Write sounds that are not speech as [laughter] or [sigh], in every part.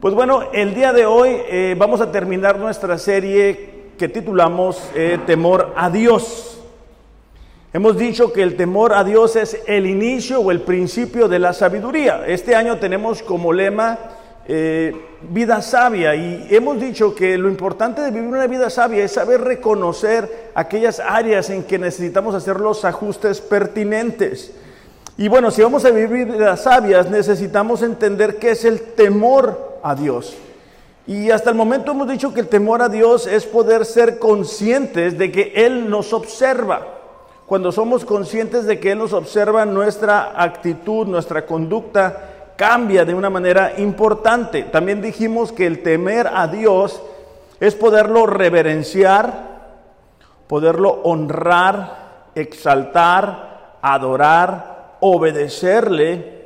Pues bueno, el día de hoy eh, vamos a terminar nuestra serie que titulamos eh, Temor a Dios. Hemos dicho que el temor a Dios es el inicio o el principio de la sabiduría. Este año tenemos como lema eh, vida sabia y hemos dicho que lo importante de vivir una vida sabia es saber reconocer aquellas áreas en que necesitamos hacer los ajustes pertinentes. Y bueno, si vamos a vivir vidas sabias, necesitamos entender qué es el temor a Dios. Y hasta el momento hemos dicho que el temor a Dios es poder ser conscientes de que Él nos observa. Cuando somos conscientes de que Él nos observa, nuestra actitud, nuestra conducta cambia de una manera importante. También dijimos que el temer a Dios es poderlo reverenciar, poderlo honrar, exaltar, adorar, obedecerle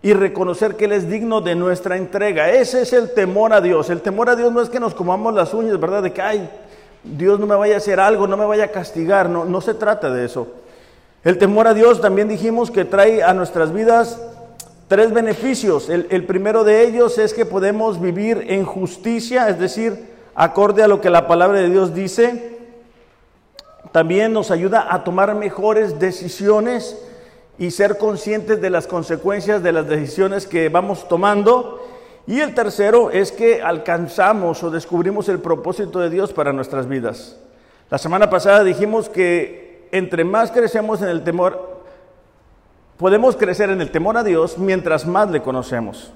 y reconocer que Él es digno de nuestra entrega. Ese es el temor a Dios. El temor a Dios no es que nos comamos las uñas, ¿verdad? De que, ay, Dios no me vaya a hacer algo, no me vaya a castigar. No, no se trata de eso. El temor a Dios también dijimos que trae a nuestras vidas tres beneficios. El, el primero de ellos es que podemos vivir en justicia, es decir, acorde a lo que la palabra de Dios dice. También nos ayuda a tomar mejores decisiones y ser conscientes de las consecuencias de las decisiones que vamos tomando. Y el tercero es que alcanzamos o descubrimos el propósito de Dios para nuestras vidas. La semana pasada dijimos que entre más crecemos en el temor, podemos crecer en el temor a Dios mientras más le conocemos.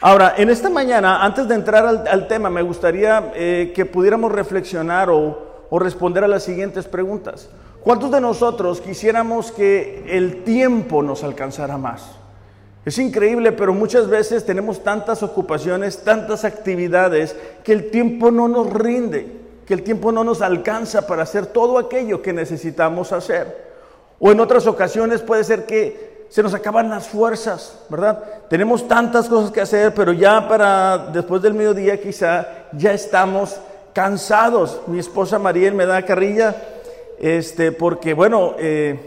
Ahora, en esta mañana, antes de entrar al, tema, me gustaría eh, que pudiéramos reflexionar o, o responder a las siguientes preguntas. ¿Cuántos de nosotros quisiéramos que el tiempo nos alcanzara más? Es increíble, pero muchas veces tenemos tantas ocupaciones, tantas actividades, que el tiempo no nos rinde, que el tiempo no nos alcanza para hacer todo aquello que necesitamos hacer. O en otras ocasiones puede ser que se nos acaban las fuerzas, ¿verdad? Tenemos tantas cosas que hacer, pero ya para después del mediodía quizá ya estamos cansados. Mi esposa Mariel me da carrilla este, porque bueno, eh,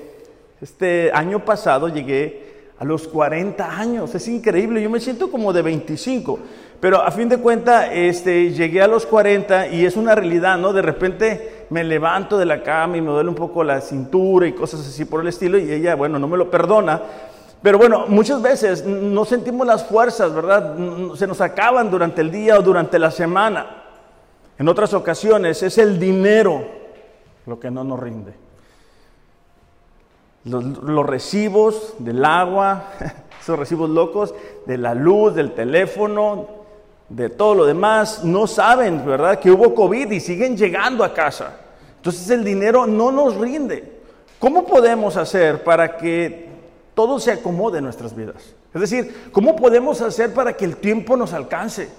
este año pasado llegué a los 40 años, es increíble, yo me siento como de 25, pero a fin de cuentas este, llegué a los 40 y es una realidad, ¿no? De repente me levanto de la cama y me duele un poco la cintura y cosas así por el estilo y ella, bueno, no me lo perdona. Pero bueno, muchas veces no sentimos las fuerzas, ¿verdad? Se nos acaban durante el día o durante la semana. En otras ocasiones es el dinero lo que no nos rinde. Los, recibos del agua, [laughs] esos recibos locos, de la luz, del teléfono, de todo lo demás, no saben, ¿verdad? Que hubo COVID y siguen llegando a casa. Entonces el dinero no nos rinde. ¿Cómo podemos hacer para que todo se acomode en nuestras vidas? Es decir, ¿cómo podemos hacer para que el tiempo nos alcance?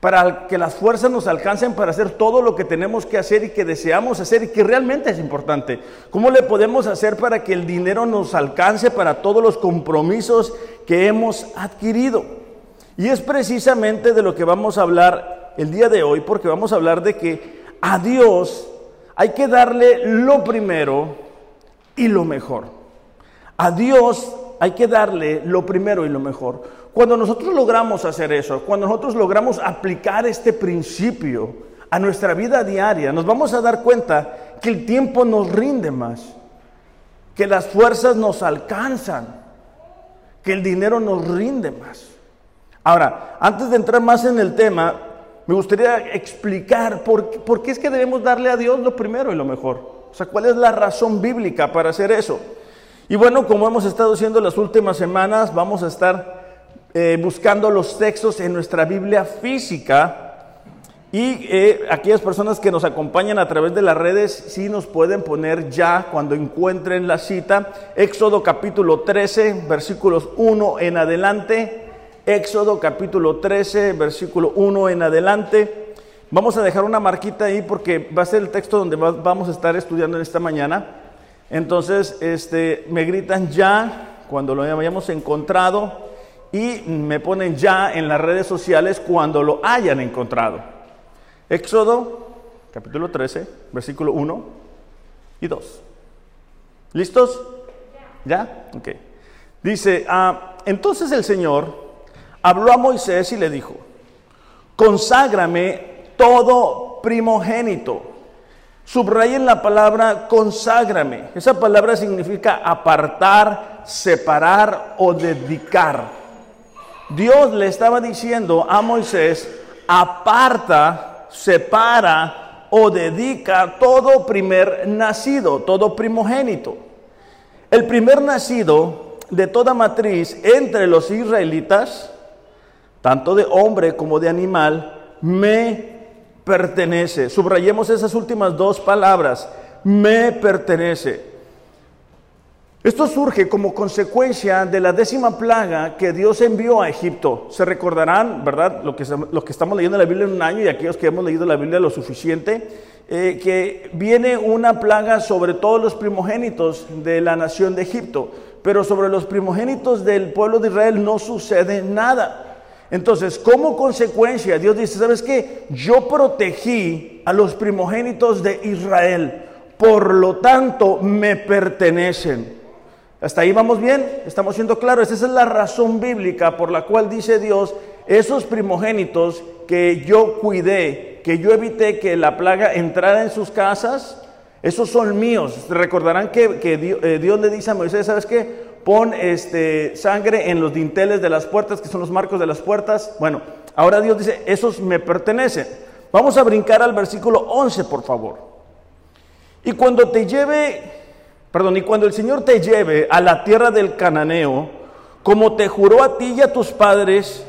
Para que las fuerzas nos alcancen para hacer todo lo que tenemos que hacer y que deseamos hacer y que realmente es importante. ¿Cómo le podemos hacer para que el dinero nos alcance para todos los compromisos que hemos adquirido? Y es precisamente de lo que vamos a hablar el día de hoy, porque vamos a hablar de que a Dios hay que darle lo primero y lo mejor. A Dios hay que darle lo primero y lo mejor. Cuando nosotros logramos hacer eso, cuando nosotros logramos aplicar este principio a nuestra vida diaria, nos vamos a dar cuenta que el tiempo nos rinde más, que las fuerzas nos alcanzan, que el dinero nos rinde más. Ahora, antes de entrar más en el tema, me gustaría explicar por, qué es que debemos darle a Dios lo primero y lo mejor. O sea, ¿cuál es la razón bíblica para hacer eso? Y bueno, como hemos estado haciendo las últimas semanas, vamos a estar eh, buscando los textos en nuestra Biblia física. Y eh, aquellas personas que nos acompañan a través de las redes, sí nos pueden poner ya cuando encuentren la cita. Éxodo capítulo 13, versículos 1 en adelante. Éxodo capítulo 13, versículo 1 en adelante. Vamos a dejar una marquita ahí porque va a ser el texto donde vamos a estar estudiando en esta mañana. Entonces, este, me gritan ya cuando lo hayamos encontrado y me ponen ya en las redes sociales cuando lo hayan encontrado. Éxodo, capítulo 13, versículo 1 y 2. ¿Listos? ¿Ya? Ok. Dice, ah, entonces el Señor habló a Moisés y le dijo, conságrame todo primogénito. Subrayen la palabra conságrame. Esa palabra significa apartar, separar o dedicar. Dios le estaba diciendo a Moisés, aparta, separa o dedica todo primer nacido, todo primogénito. El primer nacido de toda matriz entre los israelitas, tanto de hombre como de animal, me pertenece. Subrayemos esas últimas dos palabras, me pertenece. Esto surge como consecuencia de la décima plaga que Dios envió a Egipto. Se recordarán, ¿verdad? Lo que, que estamos leyendo la Biblia en un año y aquellos que hemos leído la Biblia lo suficiente, eh, que viene una plaga sobre todos los primogénitos de la nación de Egipto, pero sobre los primogénitos del pueblo de Israel no sucede nada. Entonces, como consecuencia, Dios dice, ¿sabes qué? Yo protegí a los primogénitos de Israel, por lo tanto me pertenecen. ¿Hasta ahí vamos bien? ¿Estamos siendo claros? Esa es la razón bíblica por la cual dice Dios, esos primogénitos que yo cuidé, que yo evité que la plaga entrara en sus casas, esos son míos. Recordarán que, eh, Dios, le dice a Moisés, ¿sabes qué? Pon este, sangre en los dinteles de las puertas, que son los marcos de las puertas. Bueno, ahora Dios dice, esos me pertenecen. Vamos a brincar al versículo 11, por favor. Y cuando te lleve perdón, y cuando el Señor te lleve a la tierra del cananeo, como te juró a ti y a tus padres,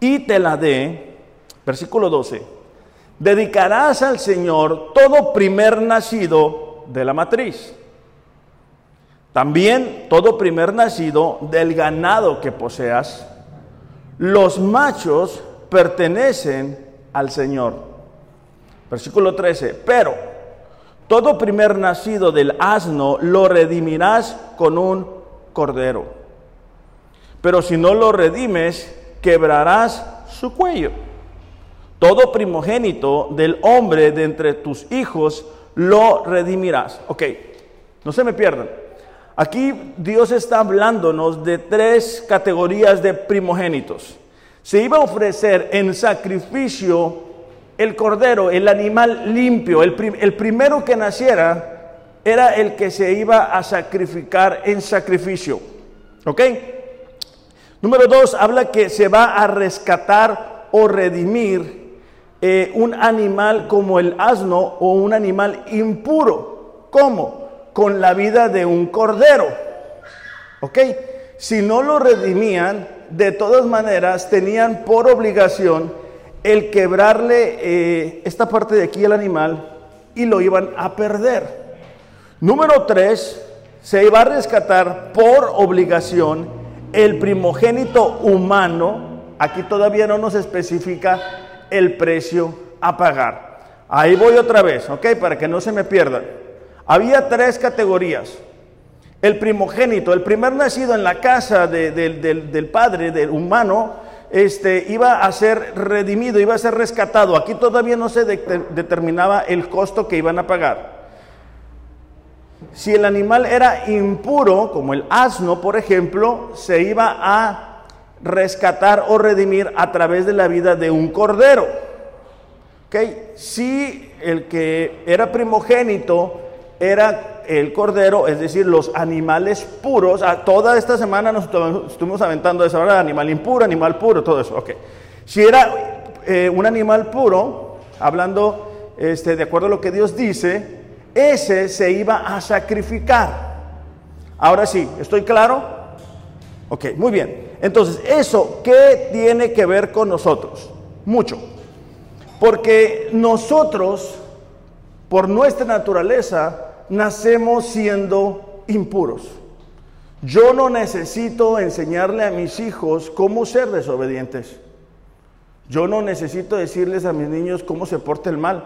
y te la dé, versículo 12, dedicarás al Señor todo primer nacido de la matriz. También todo primer nacido del ganado que poseas. Los machos pertenecen al Señor. Versículo 13, pero todo primer nacido del asno lo redimirás con un cordero. Pero si no lo redimes, quebrarás su cuello. Todo primogénito del hombre de entre tus hijos lo redimirás. Ok, no se me pierdan. Aquí Dios está hablándonos de tres categorías de primogénitos. Se iba a ofrecer en sacrificio el cordero, el animal limpio, el, primero que naciera, era el que se iba a sacrificar en sacrificio. ¿Ok? Número dos, habla que se va a rescatar o redimir eh, un animal como el asno o un animal impuro. ¿Cómo? Con la vida de un cordero. ¿Ok? Si no lo redimían, de todas maneras tenían por obligación el quebrarle eh, esta parte de aquí al animal y lo iban a perder. Número tres, se iba a rescatar por obligación el primogénito humano. Aquí todavía no nos especifica el precio a pagar. Ahí voy otra vez, ¿ok? Para que no se me pierdan. Había tres categorías. El primogénito, el primer nacido en la casa del padre, del humano, este, iba a ser redimido, iba a ser rescatado. Aquí todavía no se determinaba el costo que iban a pagar. Si el animal era impuro, como el asno, por ejemplo, se iba a rescatar o redimir a través de la vida de un cordero. ¿Okay? Si el que era primogénito era el cordero, es decir, los animales puros. a toda esta semana nos estuvimos aventando esa hora, animal impuro, animal puro, todo eso. Ok. Si era eh, un animal puro, hablando este, de acuerdo a lo que Dios dice, ese se iba a sacrificar. Ahora sí, ¿estoy claro? Ok, muy bien. Entonces, ¿eso qué tiene que ver con nosotros? Mucho. Porque nosotros, por nuestra naturaleza, nacemos siendo impuros. Yo no necesito enseñarle a mis hijos cómo ser desobedientes. Yo no necesito decirles a mis niños cómo se porta el mal.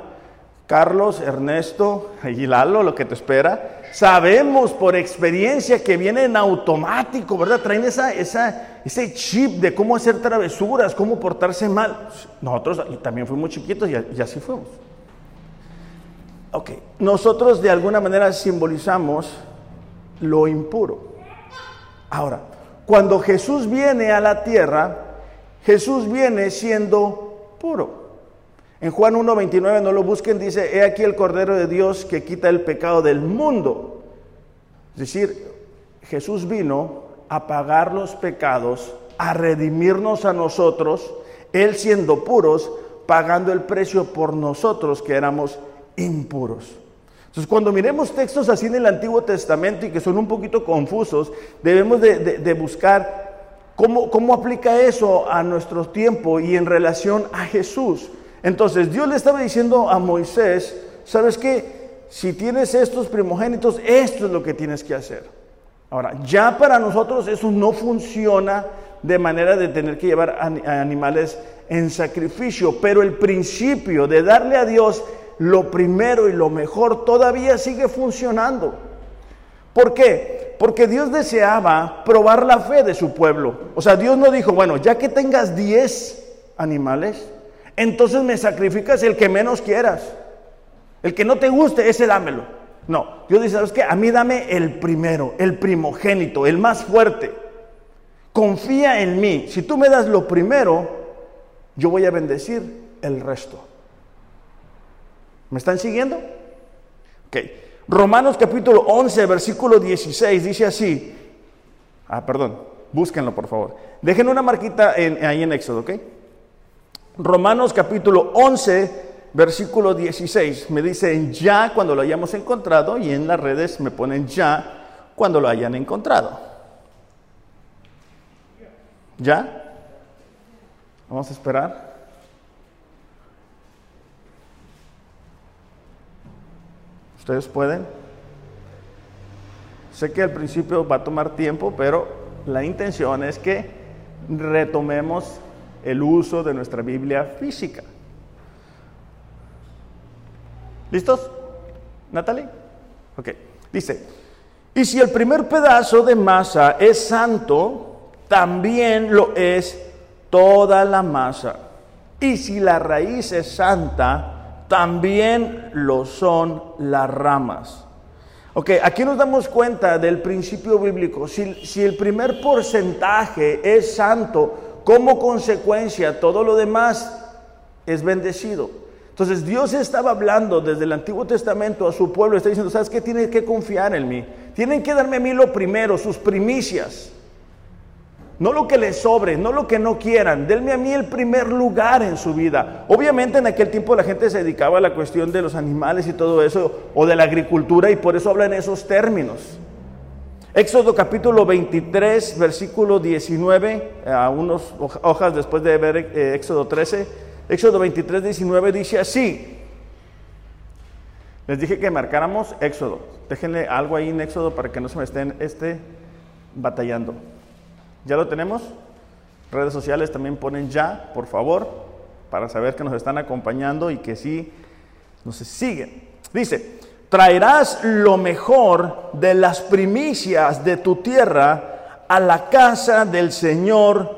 Carlos, Ernesto y lo que te espera, sabemos por experiencia que viene en automático, ¿verdad? Traen esa, ese chip de cómo hacer travesuras, cómo portarse mal. Nosotros también fuimos chiquitos y, y así fuimos. Ok, nosotros de alguna manera simbolizamos lo impuro. Ahora, cuando Jesús viene a la tierra, Jesús viene siendo puro. En Juan 1.29, no lo busquen, dice, he aquí el Cordero de Dios que quita el pecado del mundo. Es decir, Jesús vino a pagar los pecados, a redimirnos a nosotros, Él siendo puros, pagando el precio por nosotros que éramos impuros. Entonces, cuando miremos textos así en el Antiguo Testamento y que son un poquito confusos, debemos de, buscar cómo, cómo aplica eso a nuestro tiempo y en relación a Jesús. Entonces, Dios le estaba diciendo a Moisés, ¿sabes qué? Si tienes estos primogénitos, esto es lo que tienes que hacer. Ahora, ya para nosotros eso no funciona de manera de tener que llevar animales en sacrificio, pero el principio de darle a Dios lo primero y lo mejor todavía sigue funcionando. ¿Por qué? Porque Dios deseaba probar la fe de su pueblo. O sea, Dios no dijo, bueno, ya que tengas 10 animales, entonces me sacrificas el que menos quieras. El que no te guste, ese dámelo. No, Dios dice, ¿sabes qué? A mí dame el primero, el primogénito, el más fuerte. Confía en mí. Si tú me das lo primero, yo voy a bendecir el resto. ¿Me están siguiendo? Ok. Romanos capítulo 11, versículo 16 dice así. Ah, perdón, búsquenlo por favor. Dejen una marquita ahí en Éxodo, ¿ok? Romanos capítulo 11, versículo 16. Me dicen ya cuando lo hayamos encontrado y en las redes me ponen ya cuando lo hayan encontrado. ¿Ya? Vamos a esperar. ¿Ustedes pueden? Sé que al principio va a tomar tiempo, pero la intención es que retomemos el uso de nuestra Biblia física. ¿Listos? Natalie? Ok. Dice, y si el primer pedazo de masa es santo, también lo es toda la masa. Y si la raíz es santa, también lo son las ramas. Ok, aquí nos damos cuenta del principio bíblico. Si, si, el primer porcentaje es santo, como consecuencia todo lo demás es bendecido. Entonces Dios estaba hablando desde el Antiguo Testamento a su pueblo, está diciendo, ¿sabes qué? Tienen que confiar en mí. Tienen que darme a mí lo primero, sus primicias. No lo que les sobre, no lo que no quieran. Denme a mí el primer lugar en su vida. Obviamente en aquel tiempo la gente se dedicaba a la cuestión de los animales y todo eso, o de la agricultura, y por eso hablan esos términos. Éxodo capítulo 23, versículo 19, a unas hojas después de ver eh, Éxodo 13. Éxodo 23, 19 dice así. Les dije que marcáramos Éxodo. Déjenle algo ahí en Éxodo para que no se me estén este, batallando. ¿Ya lo tenemos? Redes sociales también ponen ya, por favor, para saber que nos están acompañando y que sí nos siguen. Dice, traerás lo mejor de las primicias de tu tierra a la casa del Señor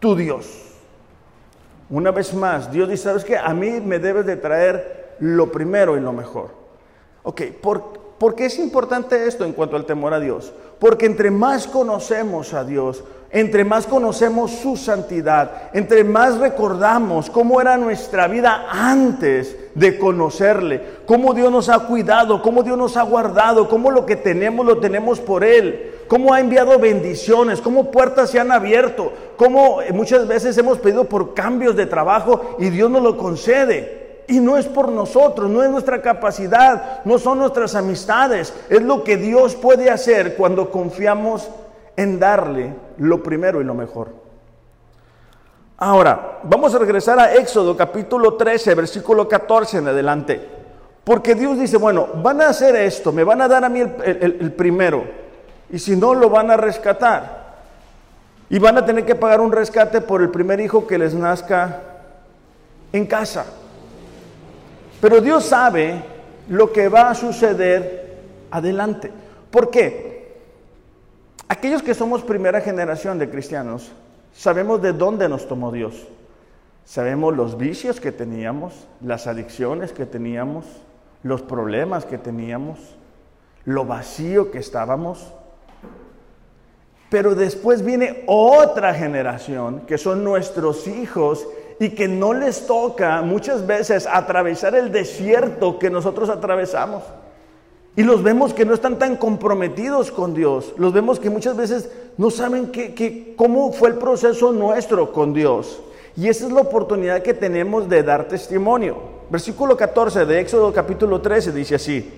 tu Dios. Una vez más, Dios dice, ¿sabes qué? A mí me debes de traer lo primero y lo mejor. Ok, ¿por, qué es importante esto en cuanto al temor a Dios? Porque entre más conocemos a Dios, entre más conocemos su santidad, entre más recordamos cómo era nuestra vida antes de conocerle, cómo Dios nos ha cuidado, cómo Dios nos ha guardado, cómo lo que tenemos lo tenemos por Él, cómo ha enviado bendiciones, cómo puertas se han abierto, cómo muchas veces hemos pedido por cambios de trabajo y Dios nos lo concede. Y no es por nosotros, no es nuestra capacidad, no son nuestras amistades, es lo que Dios puede hacer cuando confiamos en darle lo primero y lo mejor. Ahora, vamos a regresar a Éxodo capítulo 13, versículo 14 en adelante. Porque Dios dice, bueno, van a hacer esto, me van a dar a mí el primero y si no, lo van a rescatar. Y van a tener que pagar un rescate por el primer hijo que les nazca en casa. Pero Dios sabe lo que va a suceder adelante. ¿Por qué? Aquellos que somos primera generación de cristianos, sabemos de dónde nos tomó Dios. Sabemos los vicios que teníamos, las adicciones que teníamos, los problemas que teníamos, lo vacío que estábamos. Pero después viene otra generación, que son nuestros hijos, y que no les toca muchas veces atravesar el desierto que nosotros atravesamos. Y los vemos que no están tan comprometidos con Dios. Los vemos que muchas veces no saben que, cómo fue el proceso nuestro con Dios. Y esa es la oportunidad que tenemos de dar testimonio. Versículo 14 de Éxodo capítulo 13 dice así.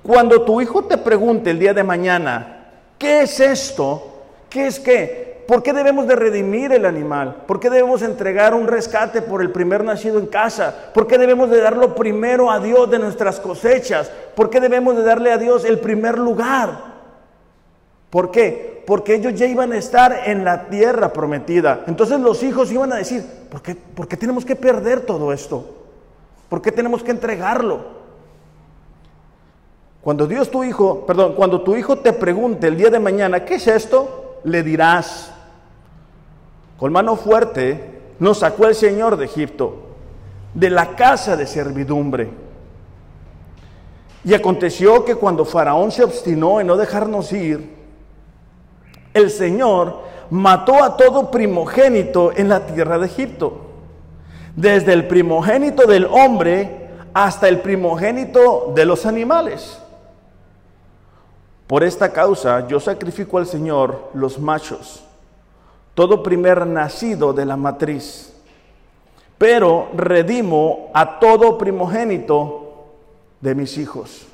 Cuando tu hijo te pregunte el día de mañana, ¿qué es esto? ¿Qué es qué? ¿Por qué debemos de redimir el animal? ¿Por qué debemos entregar un rescate por el primer nacido en casa? ¿Por qué debemos de darlo primero a Dios de nuestras cosechas? ¿Por qué debemos de darle a Dios el primer lugar? ¿Por qué? Porque ellos ya iban a estar en la tierra prometida. Entonces los hijos iban a decir, ¿por qué, ¿por qué tenemos que perder todo esto? ¿Por qué tenemos que entregarlo? Cuando Dios tu hijo, perdón, cuando tu hijo te pregunte el día de mañana, ¿qué es esto? le dirás, con mano fuerte nos sacó el Señor de Egipto, de la casa de servidumbre. Y aconteció que cuando Faraón se obstinó en no dejarnos ir, el Señor mató a todo primogénito en la tierra de Egipto, desde el primogénito del hombre hasta el primogénito de los animales. Por esta causa yo sacrifico al Señor los machos, todo primer nacido de la matriz, pero redimo a todo primogénito de mis hijos.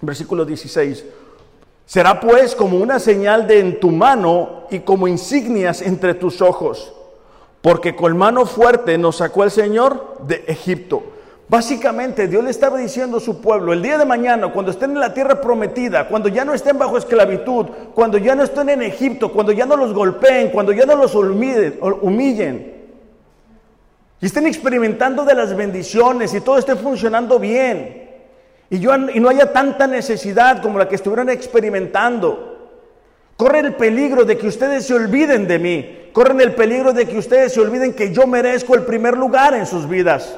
Versículo 16. Será pues como una señal de en tu mano y como insignias entre tus ojos, porque con mano fuerte nos sacó el Señor de Egipto Básicamente Dios le estaba diciendo a su pueblo, el día de mañana, cuando estén en la tierra prometida, cuando ya no estén bajo esclavitud, cuando ya no estén en Egipto, cuando ya no los golpeen, cuando ya no los humillen, y estén experimentando de las bendiciones y todo esté funcionando bien, y, yo, y no haya tanta necesidad como la que estuvieron experimentando, corren el peligro de que ustedes se olviden de mí, corren el peligro de que ustedes se olviden que yo merezco el primer lugar en sus vidas.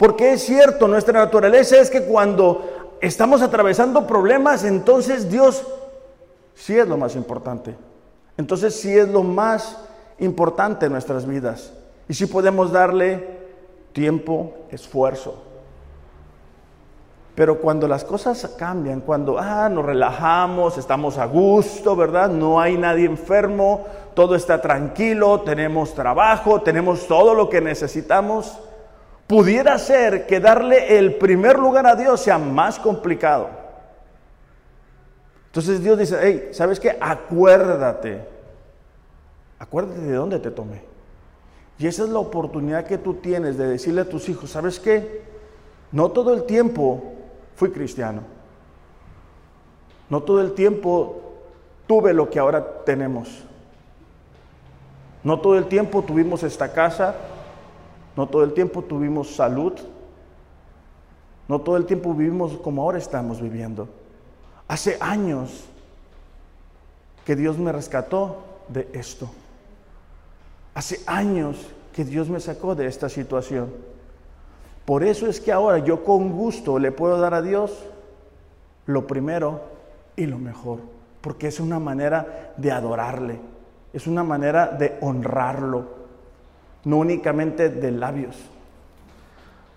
Porque es cierto, nuestra naturaleza es que cuando estamos atravesando problemas, entonces Dios sí es lo más importante. Entonces sí es lo más importante en nuestras vidas. Y sí podemos darle tiempo, esfuerzo. Pero cuando las cosas cambian, cuando ah, nos relajamos, estamos a gusto, ¿verdad? No hay nadie enfermo, todo está tranquilo, tenemos trabajo, tenemos todo lo que necesitamos pudiera ser que darle el primer lugar a Dios sea más complicado. Entonces Dios dice, hey, ¿sabes qué? Acuérdate. Acuérdate de dónde te tomé. Y esa es la oportunidad que tú tienes de decirle a tus hijos, ¿sabes qué? No todo el tiempo fui cristiano. No todo el tiempo tuve lo que ahora tenemos. No todo el tiempo tuvimos esta casa, no todo el tiempo tuvimos salud. No todo el tiempo vivimos como ahora estamos viviendo. Hace años que Dios me rescató de esto. Hace años que Dios me sacó de esta situación. Por eso es que ahora yo con gusto le puedo dar a Dios lo primero y lo mejor. Porque es una manera de adorarle. Es una manera de honrarlo no únicamente de labios.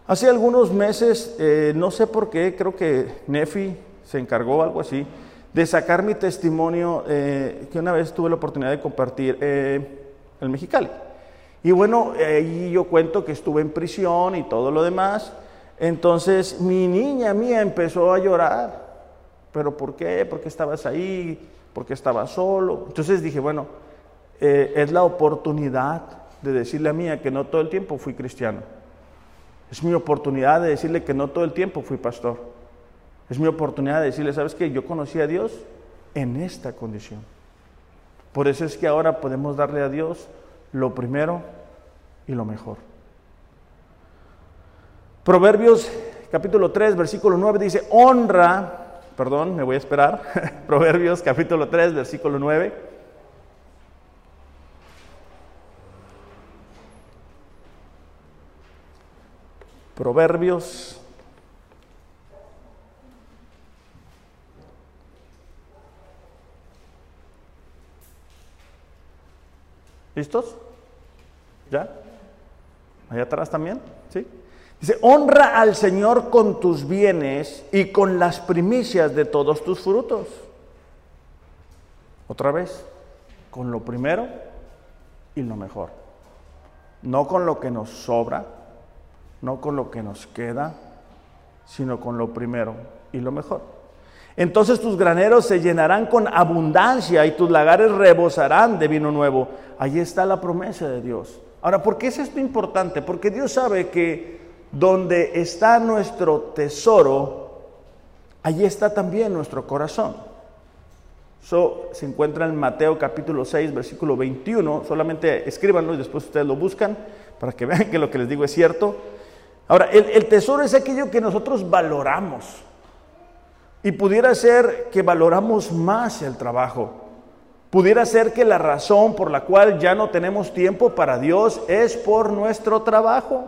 Hace algunos meses, eh, no sé por qué, creo que Nefi se encargó, algo así, de sacar mi testimonio eh, que una vez tuve la oportunidad de compartir eh, el Mexicali. Y bueno, ahí yo cuento que estuve en prisión y todo lo demás. Entonces mi niña mía empezó a llorar. ¿Pero por qué? ¿Por qué estabas ahí? ¿Por qué estabas solo? Entonces dije, bueno, es la oportunidad de decirle a mía que no todo el tiempo fui cristiano. Es mi oportunidad de decirle que no todo el tiempo fui pastor. Es mi oportunidad de decirle, ¿sabes qué? Yo conocí a Dios en esta condición. Por eso es que ahora podemos darle a Dios lo primero y lo mejor. Proverbios capítulo 3, versículo 9 dice, honra, perdón, me voy a esperar. [laughs] Proverbios capítulo 3, versículo 9. Proverbios. ¿Listos? ¿Ya? Allá atrás también, ¿sí? Dice, honra al Señor con tus bienes y con las primicias de todos tus frutos. Otra vez, con lo primero y lo mejor. No con lo que nos sobra, no con lo que nos queda, sino con lo primero y lo mejor. Entonces tus graneros se llenarán con abundancia y tus lagares rebosarán de vino nuevo. Ahí está la promesa de Dios. Ahora, ¿por qué es esto importante? Porque Dios sabe que donde está nuestro tesoro, allí está también nuestro corazón. Eso se encuentra en Mateo capítulo 6, versículo 21. Solamente escríbanlo y después ustedes lo buscan para que [laughs] vean que lo que les digo es cierto. Ahora, el, tesoro es aquello que nosotros valoramos. Y pudiera ser que valoramos más el trabajo. Pudiera ser que la razón por la cual ya no tenemos tiempo para Dios es por nuestro trabajo.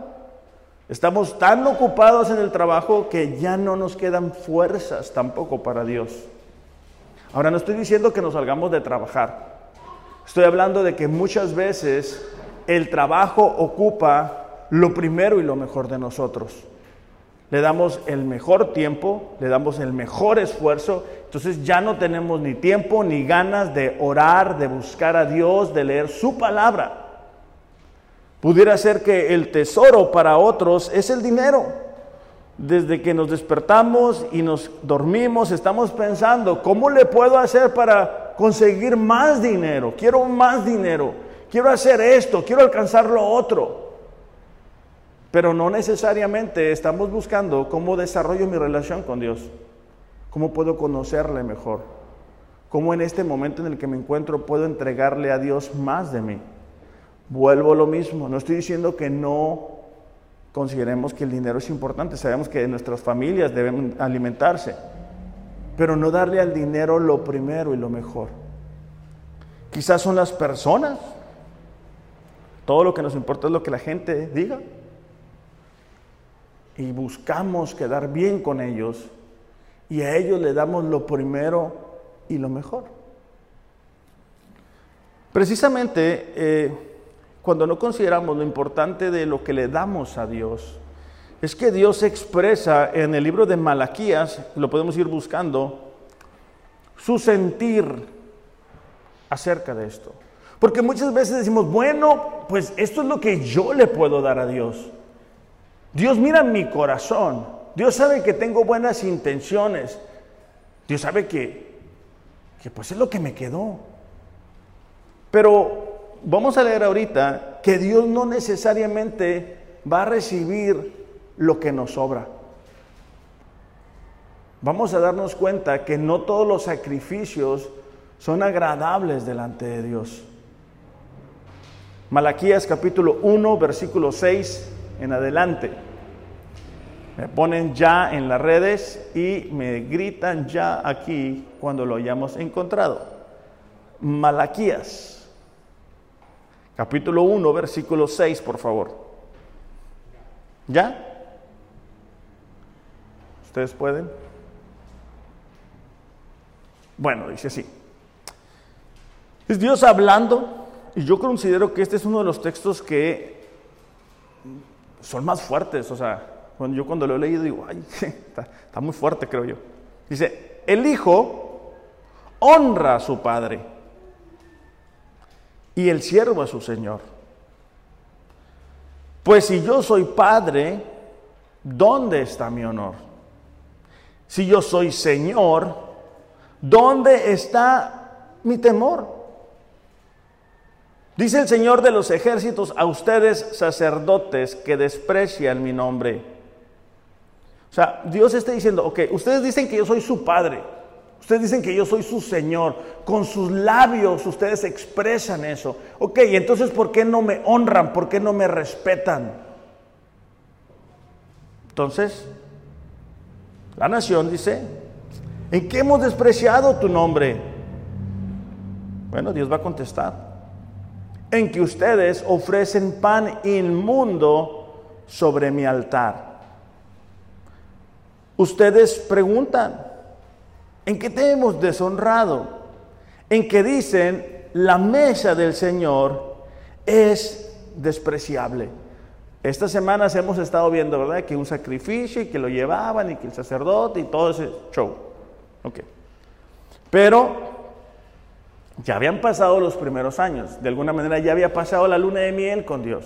Estamos tan ocupados en el trabajo que ya no nos quedan fuerzas tampoco para Dios. Ahora no estoy diciendo que nos salgamos de trabajar. Estoy hablando de que muchas veces el trabajo ocupa lo primero y lo mejor de nosotros le damos el mejor tiempo, le damos el mejor esfuerzo, entonces ya no tenemos ni tiempo ni ganas de orar, de buscar a Dios, de leer su palabra. Pudiera ser que el tesoro para otros es el dinero. Desde que nos despertamos y nos dormimos, estamos pensando, ¿cómo le puedo hacer para conseguir más dinero? Quiero más dinero, quiero hacer esto, quiero alcanzar lo otro. Pero no necesariamente estamos buscando cómo desarrollo mi relación con Dios, cómo puedo conocerle mejor, cómo en este momento en el que me encuentro puedo entregarle a Dios más de mí. Vuelvo a lo mismo, no estoy diciendo que no consideremos que el dinero es importante, sabemos que nuestras familias deben alimentarse, pero no darle al dinero lo primero y lo mejor. Quizás son las personas, todo lo que nos importa es lo que la gente diga y buscamos quedar bien con ellos y a ellos le damos lo primero y lo mejor. Precisamente eh, cuando no consideramos lo importante de lo que le damos a Dios, es que Dios expresa en el libro de Malaquías, lo podemos ir buscando, su sentir acerca de esto. Porque muchas veces decimos, bueno, pues esto es lo que yo le puedo dar a Dios. Dios mira mi corazón. Dios sabe que tengo buenas intenciones. Dios sabe que, que pues es lo que me quedó. Pero vamos a leer ahorita que Dios no necesariamente va a recibir lo que nos sobra. Vamos a darnos cuenta que no todos los sacrificios son agradables delante de Dios. Malaquías capítulo 1, versículo 6 en adelante. Me ponen ya en las redes y me gritan ya aquí cuando lo hayamos encontrado. Malaquías, capítulo 1, versículo 6, por favor. ¿Ya? ¿Ustedes pueden? Bueno, dice así. Es Dios hablando, y yo considero que este es uno de los textos que son más fuertes, o sea, cuando yo cuando lo he leído digo, ay, [laughs] está, muy fuerte creo yo. Dice, el hijo honra a su padre y el siervo a su señor. Pues si yo soy padre, ¿dónde está mi honor? Si yo soy señor, ¿dónde está mi temor? Dice el Señor de los ejércitos a ustedes sacerdotes que desprecian mi nombre. O sea, Dios está diciendo, ok, ustedes dicen que yo soy su padre, ustedes dicen que yo soy su Señor, con sus labios ustedes expresan eso. Ok, entonces ¿por qué no me honran? ¿Por qué no me respetan? Entonces, la nación dice, ¿en qué hemos despreciado tu nombre? Bueno, Dios va a contestar. En que ustedes ofrecen pan inmundo sobre mi altar. Ustedes preguntan, ¿en qué te hemos deshonrado? En que dicen, la mesa del Señor es despreciable. Estas semanas hemos estado viendo, ¿verdad? Que un sacrificio y que lo llevaban y que el sacerdote y todo ese show. Ok. Pero ya habían pasado los primeros años. De alguna manera ya había pasado la luna de miel con Dios.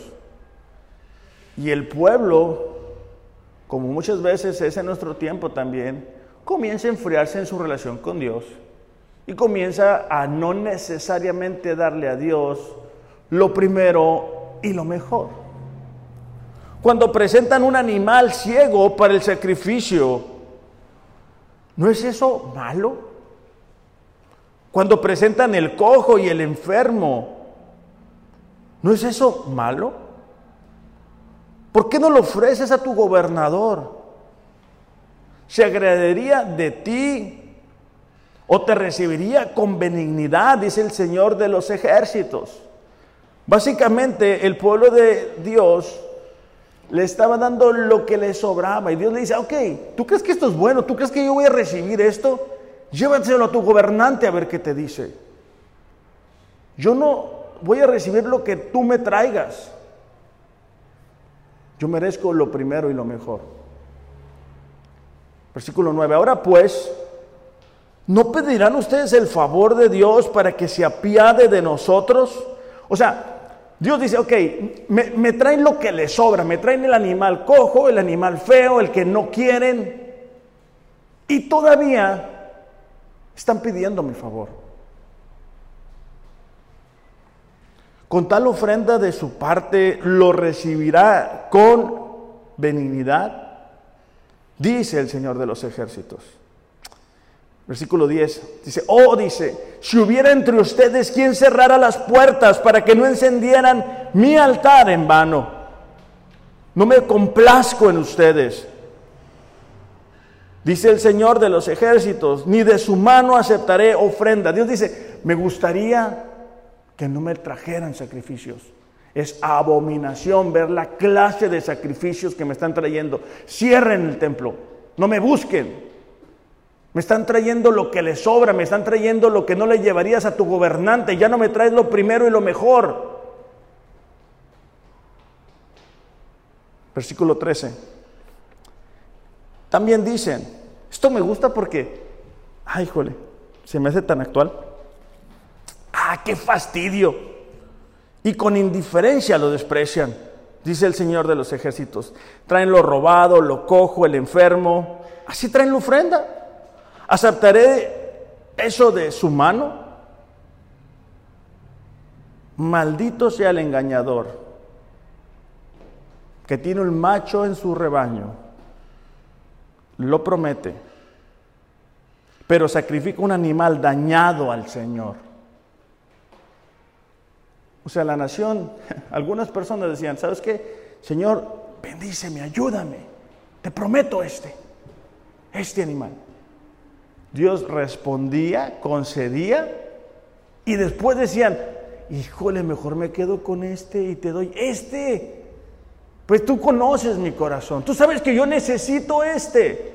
Y el pueblo, como muchas veces es en nuestro tiempo también, comienza a enfriarse en su relación con Dios y comienza a no necesariamente darle a Dios lo primero y lo mejor. Cuando presentan un animal ciego para el sacrificio, ¿no es eso malo? Cuando presentan el cojo y el enfermo, ¿no es eso malo? ¿Por qué no lo ofreces a tu gobernador? ¿Se agradaría de ti o te recibiría con benignidad, dice el Señor de los ejércitos? Básicamente el pueblo de Dios le estaba dando lo que le sobraba y Dios le dice, ok, ¿tú crees que esto es bueno? ¿Tú crees que yo voy a recibir esto? Llévatelo a tu gobernante a ver qué te dice. Yo no voy a recibir lo que tú me traigas. Yo merezco lo primero y lo mejor. Versículo 9. Ahora pues, ¿no pedirán ustedes el favor de Dios para que se apiade de nosotros? O sea, Dios dice, ok, me, me, traen lo que les sobra, me traen el animal cojo, el animal feo, el que no quieren, y todavía están pidiendo mi favor. Con tal ofrenda de su parte lo recibirá con benignidad, dice el Señor de los ejércitos. Versículo 10 dice, oh, dice, si hubiera entre ustedes quien cerrara las puertas para que no encendieran mi altar en vano, no me complazco en ustedes. Dice el Señor de los ejércitos, ni de su mano aceptaré ofrenda. Dios dice, me gustaría que no me trajeran sacrificios. Es abominación ver la clase de sacrificios que me están trayendo. Cierren el templo, no me busquen. Me están trayendo lo que les sobra, me están trayendo lo que no le llevarías a tu gobernante. Ya no me traes lo primero y lo mejor. Versículo 13. También dicen, esto me gusta porque, ay, jole, se me hace tan actual. Ah, qué fastidio. Y con indiferencia lo desprecian, dice el Señor de los ejércitos. Traen lo robado, lo cojo, el enfermo. Así traen la ofrenda. ¿Aceptaré eso de su mano? Maldito sea el engañador que tiene un macho en su rebaño lo promete, pero sacrifica un animal dañado al Señor. O sea, la nación, [laughs] algunas personas decían, ¿sabes qué? Señor, bendíceme, ayúdame, te prometo este, este animal. Dios respondía, concedía, y después decían, híjole, mejor me quedo con este y te doy este. Pues tú conoces mi corazón, tú sabes que yo necesito este.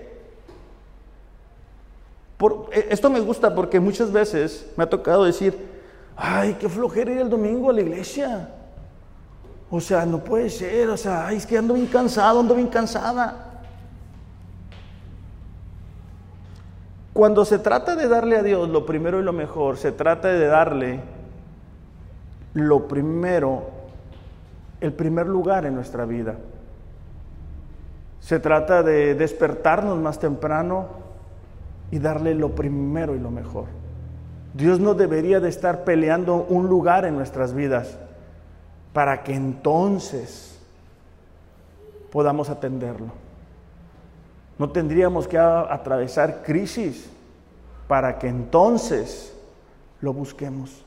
E, esto me gusta porque muchas veces me ha tocado decir, ay, qué flojera ir el domingo a la iglesia. O sea, no puede ser, o sea, ay, es que ando bien cansado, ando bien cansada. Cuando se trata de darle a Dios lo primero y lo mejor, se trata de darle lo primero el primer lugar en nuestra vida. Se trata de despertarnos más temprano y darle lo primero y lo mejor. Dios no debería de estar peleando un lugar en nuestras vidas para que entonces podamos atenderlo. No tendríamos que atravesar crisis para que entonces lo busquemos.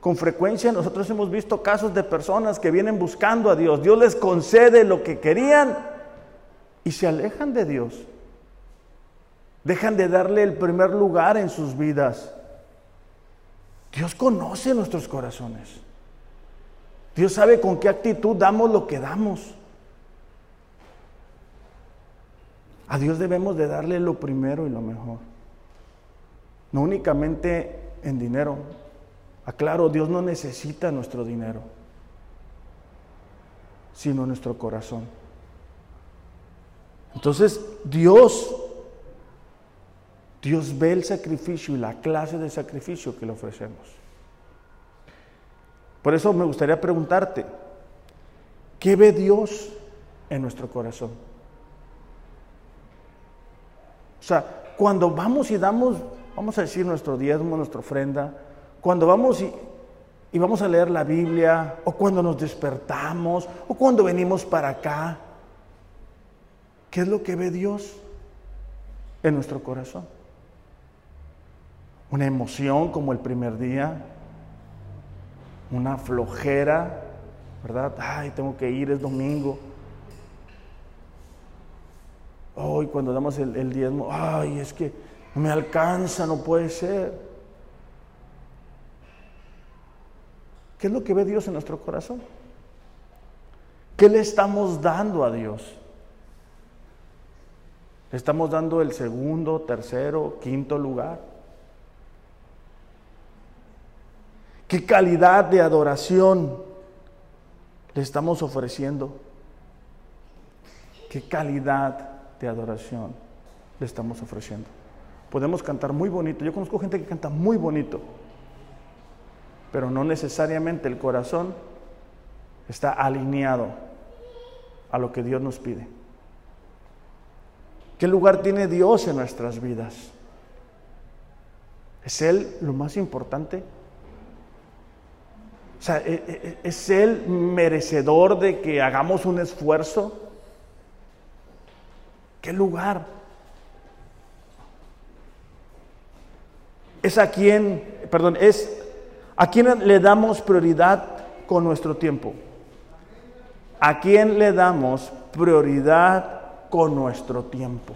Con frecuencia nosotros hemos visto casos de personas que vienen buscando a Dios. Dios les concede lo que querían y se alejan de Dios. Dejan de darle el primer lugar en sus vidas. Dios conoce nuestros corazones. Dios sabe con qué actitud damos lo que damos. A Dios debemos de darle lo primero y lo mejor. No únicamente en dinero, Aclaro, Dios no necesita nuestro dinero. sino nuestro corazón. Entonces, Dios, Dios ve el sacrificio y la clase de sacrificio que le ofrecemos. Por eso me gustaría preguntarte, ¿qué ve Dios en nuestro corazón? O sea, cuando vamos y damos, vamos a decir nuestro diezmo, nuestra ofrenda, cuando vamos y, y vamos a leer la Biblia, o cuando nos despertamos, o cuando venimos para acá, ¿qué es lo que ve Dios en nuestro corazón? Una emoción como el primer día, una flojera, ¿verdad? Ay, tengo que ir, es domingo. Hoy cuando damos el, diezmo, ay, es que me alcanza, no puede ser. ¿Qué es lo que ve Dios en nuestro corazón? ¿Qué le estamos dando a Dios? ¿Le estamos dando el segundo, tercero, quinto lugar? ¿Qué calidad de adoración le estamos ofreciendo? ¿Qué calidad de adoración le estamos ofreciendo? Podemos cantar muy bonito. Yo conozco gente que canta muy bonito, pero no necesariamente el corazón está alineado a lo que Dios nos pide. ¿Qué lugar tiene Dios en nuestras vidas? ¿Es Él lo más importante? O sea, ¿e, e, e, ¿es Él merecedor de que hagamos un esfuerzo? ¿Qué lugar? Es a quien, perdón, es a quién le damos prioridad con nuestro tiempo. ¿A quién le damos prioridad con nuestro tiempo?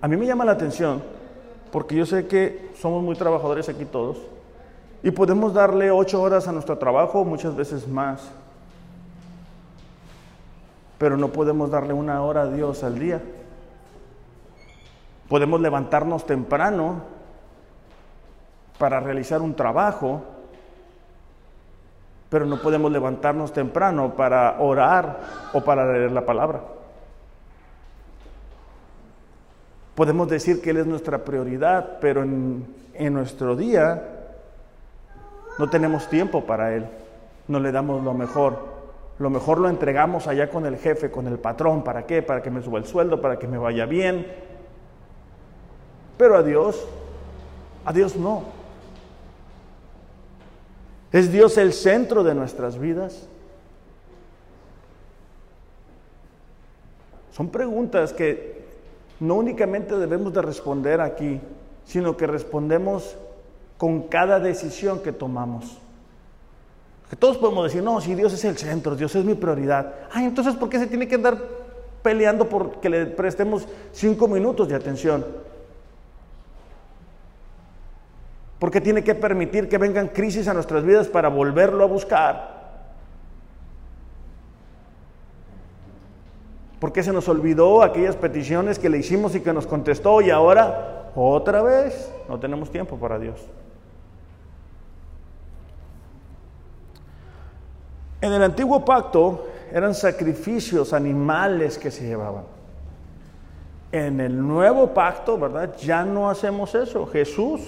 A mí me llama la atención porque yo sé que somos muy trabajadores aquí todos y podemos darle ocho horas a nuestro trabajo, muchas veces más. Pero no podemos darle una hora a Dios al día. Podemos levantarnos temprano para realizar un trabajo, pero no podemos levantarnos temprano para orar o para leer la palabra. Podemos decir que Él es nuestra prioridad, pero en, en nuestro día no tenemos tiempo para Él. No le damos lo mejor. Lo mejor lo entregamos allá con el jefe, con el patrón. ¿Para qué? Para que me suba el sueldo, para que me vaya bien. Pero a Dios, a Dios no. ¿Es Dios el centro de nuestras vidas? Son preguntas que no únicamente debemos de responder aquí, sino que respondemos con cada decisión que tomamos. Que todos podemos decir, no, si Dios es el centro, Dios es mi prioridad. Ay, entonces, ¿por qué se tiene que andar peleando por que le prestemos cinco minutos de atención? ¿Por qué tiene que permitir que vengan crisis a nuestras vidas para volverlo a buscar? ¿Por qué se nos olvidó aquellas peticiones que le hicimos y que nos contestó y ahora otra vez no tenemos tiempo para Dios? En el antiguo pacto eran sacrificios animales que se llevaban. En el nuevo pacto, ¿verdad? Ya no hacemos eso. Jesús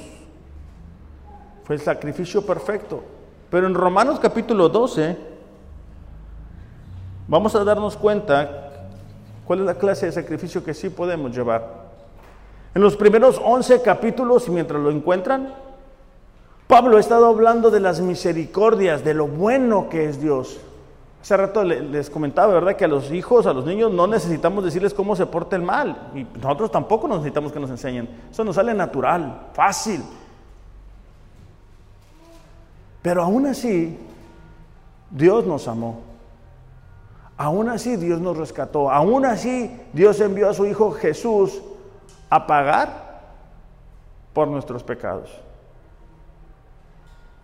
fue el sacrificio perfecto. Pero en Romanos capítulo 12 vamos a darnos cuenta cuál es la clase de sacrificio que sí podemos llevar. En los primeros 11 capítulos, mientras lo encuentran, Pablo ha estado hablando de las misericordias, de lo bueno que es Dios. Hace rato les comentaba, ¿verdad? Que a los hijos, a los niños, no necesitamos decirles cómo se porta el mal. Y nosotros tampoco necesitamos que nos enseñen. Eso nos sale natural, fácil. Pero aún así, Dios nos amó. Aún así, Dios nos rescató. Aún así, Dios envió a su Hijo Jesús a pagar por nuestros pecados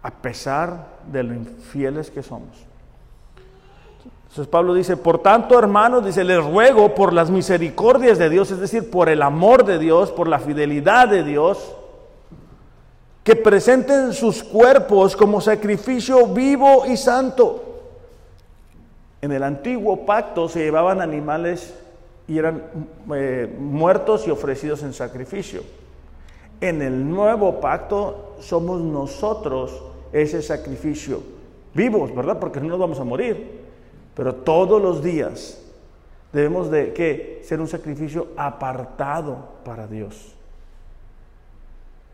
a pesar de lo infieles que somos. Entonces Pablo dice, por tanto hermanos, dice, les ruego por las misericordias de Dios, es decir, por el amor de Dios, por la fidelidad de Dios, que presenten sus cuerpos como sacrificio vivo y santo. En el antiguo pacto se llevaban animales y eran eh, muertos y ofrecidos en sacrificio. En el nuevo pacto somos nosotros ese sacrificio vivos, ¿verdad? Porque no nos vamos a morir. Pero todos los días debemos de ¿qué? ser un sacrificio apartado para Dios.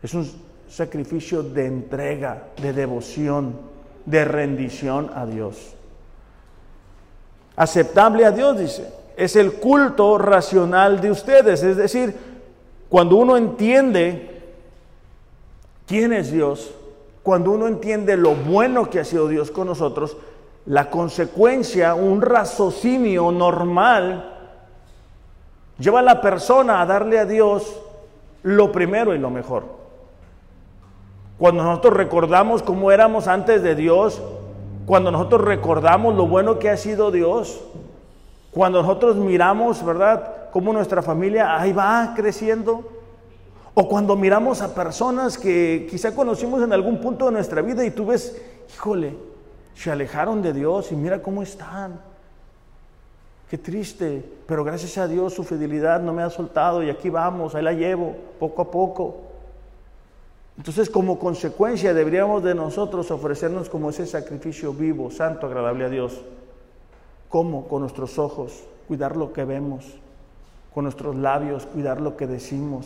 Es un sacrificio de entrega, de devoción, de rendición a Dios. Aceptable a Dios, dice. Es el culto racional de ustedes. Es decir, cuando uno entiende quién es Dios, cuando uno entiende lo bueno que ha sido Dios con nosotros, la consecuencia, un raciocinio normal, lleva a la persona a darle a Dios lo primero y lo mejor. Cuando nosotros recordamos cómo éramos antes de Dios, cuando nosotros recordamos lo bueno que ha sido Dios, cuando nosotros miramos, ¿verdad?, cómo nuestra familia ahí va creciendo, o cuando miramos a personas que quizá conocimos en algún punto de nuestra vida y tú ves, híjole, se alejaron de Dios y mira cómo están. Qué triste, pero gracias a Dios su fidelidad no me ha soltado y aquí vamos, ahí la llevo, poco a poco. Entonces, como consecuencia, deberíamos de nosotros ofrecernos como ese sacrificio vivo, santo, agradable a Dios. ¿Cómo? Con nuestros ojos, cuidar lo que vemos, con nuestros labios, cuidar lo que decimos,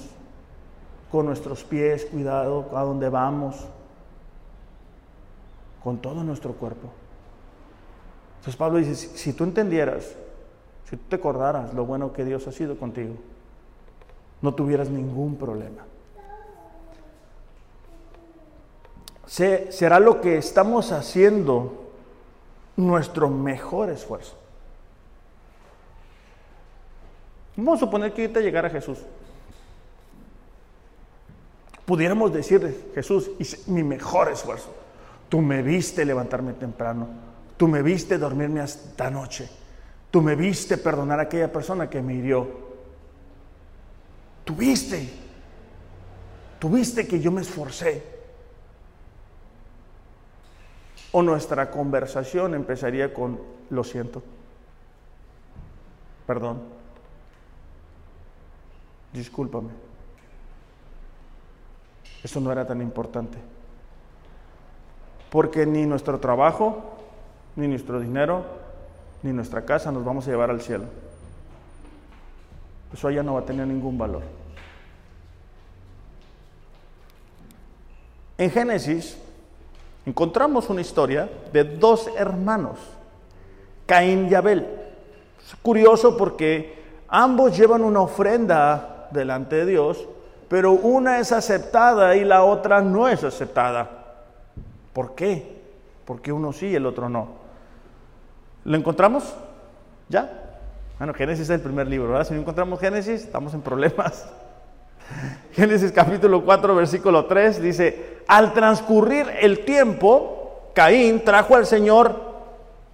con nuestros pies, cuidado a dónde vamos, con todo nuestro cuerpo. Entonces Pablo dice, si, tú entendieras, si tú te acordaras lo bueno que Dios ha sido contigo, no tuvieras ningún problema. será lo que estamos haciendo nuestro mejor esfuerzo. Vamos a suponer que ahorita llegara Jesús pudiéramos decirle, Jesús, hice mi mejor esfuerzo. Tú me viste levantarme temprano, tú me viste dormirme hasta noche, tú me viste perdonar a aquella persona que me hirió. Tuviste, tuviste que yo me esforcé. O nuestra conversación empezaría con, lo siento, perdón, discúlpame. Eso no era tan importante. Porque ni nuestro trabajo, ni nuestro dinero, ni nuestra casa nos vamos a llevar al cielo. Eso allá no va a tener ningún valor. En Génesis encontramos una historia de dos hermanos, Caín y Abel. Es curioso porque ambos llevan una ofrenda delante de Dios, pero una es aceptada y la otra no es aceptada. ¿Por qué? Porque uno sí y el otro no. ¿Lo encontramos? ¿Ya? Bueno, Génesis es el primer libro, ¿verdad? Si no encontramos Génesis, estamos en problemas. [laughs] Génesis capítulo 4, versículo 3 dice, al transcurrir el tiempo, Caín trajo al Señor,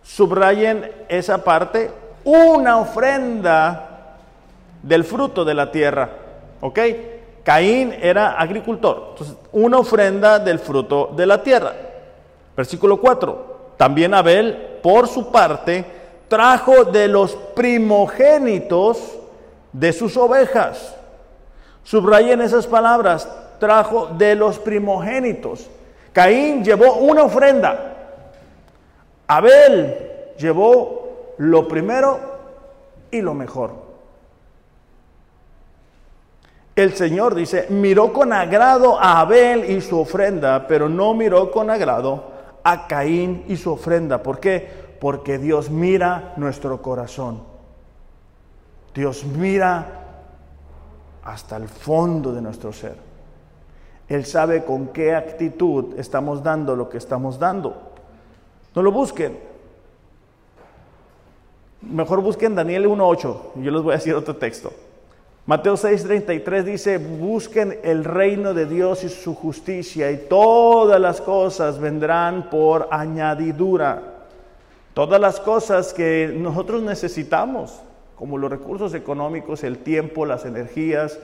subrayen esa parte, una ofrenda del fruto de la tierra. ¿Ok? Caín era agricultor. Entonces, una ofrenda del fruto de la tierra. Versículo 4. También Abel, por su parte, trajo de los primogénitos de sus ovejas. Subrayen esas palabras. Trajo de los primogénitos. Caín llevó una ofrenda. Abel llevó lo primero y lo mejor. El Señor dice, miró con agrado a Abel y su ofrenda, pero no miró con agrado a Caín y su ofrenda. ¿Por qué? Porque Dios mira nuestro corazón. Dios mira hasta el fondo de nuestro ser. Él sabe con qué actitud estamos dando lo que estamos dando. No lo busquen. Mejor busquen Daniel 1.8. Yo les voy a decir otro texto. Mateo 6:33 dice, busquen el reino de Dios y su justicia y todas las cosas vendrán por añadidura. Todas las cosas que nosotros necesitamos, como los recursos económicos, el tiempo, las energías,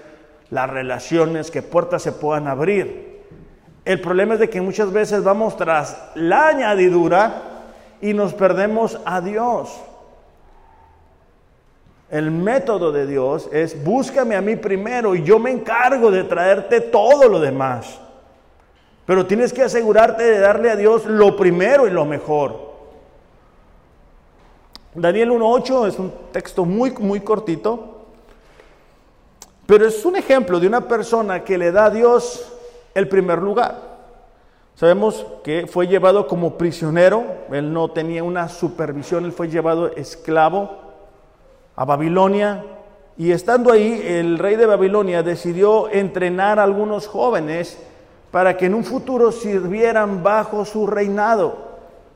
las relaciones, que puertas se puedan abrir. El problema es de que muchas veces vamos tras la añadidura y nos perdemos a Dios. El método de Dios es búscame a mí primero y yo me encargo de traerte todo lo demás. Pero tienes que asegurarte de darle a Dios lo primero y lo mejor. Daniel 1.8 es un texto muy, muy cortito, pero es un ejemplo de una persona que le da a Dios el primer lugar. Sabemos que fue llevado como prisionero, él no tenía una supervisión, él fue llevado esclavo a Babilonia y estando ahí el rey de Babilonia decidió entrenar a algunos jóvenes para que en un futuro sirvieran bajo su reinado.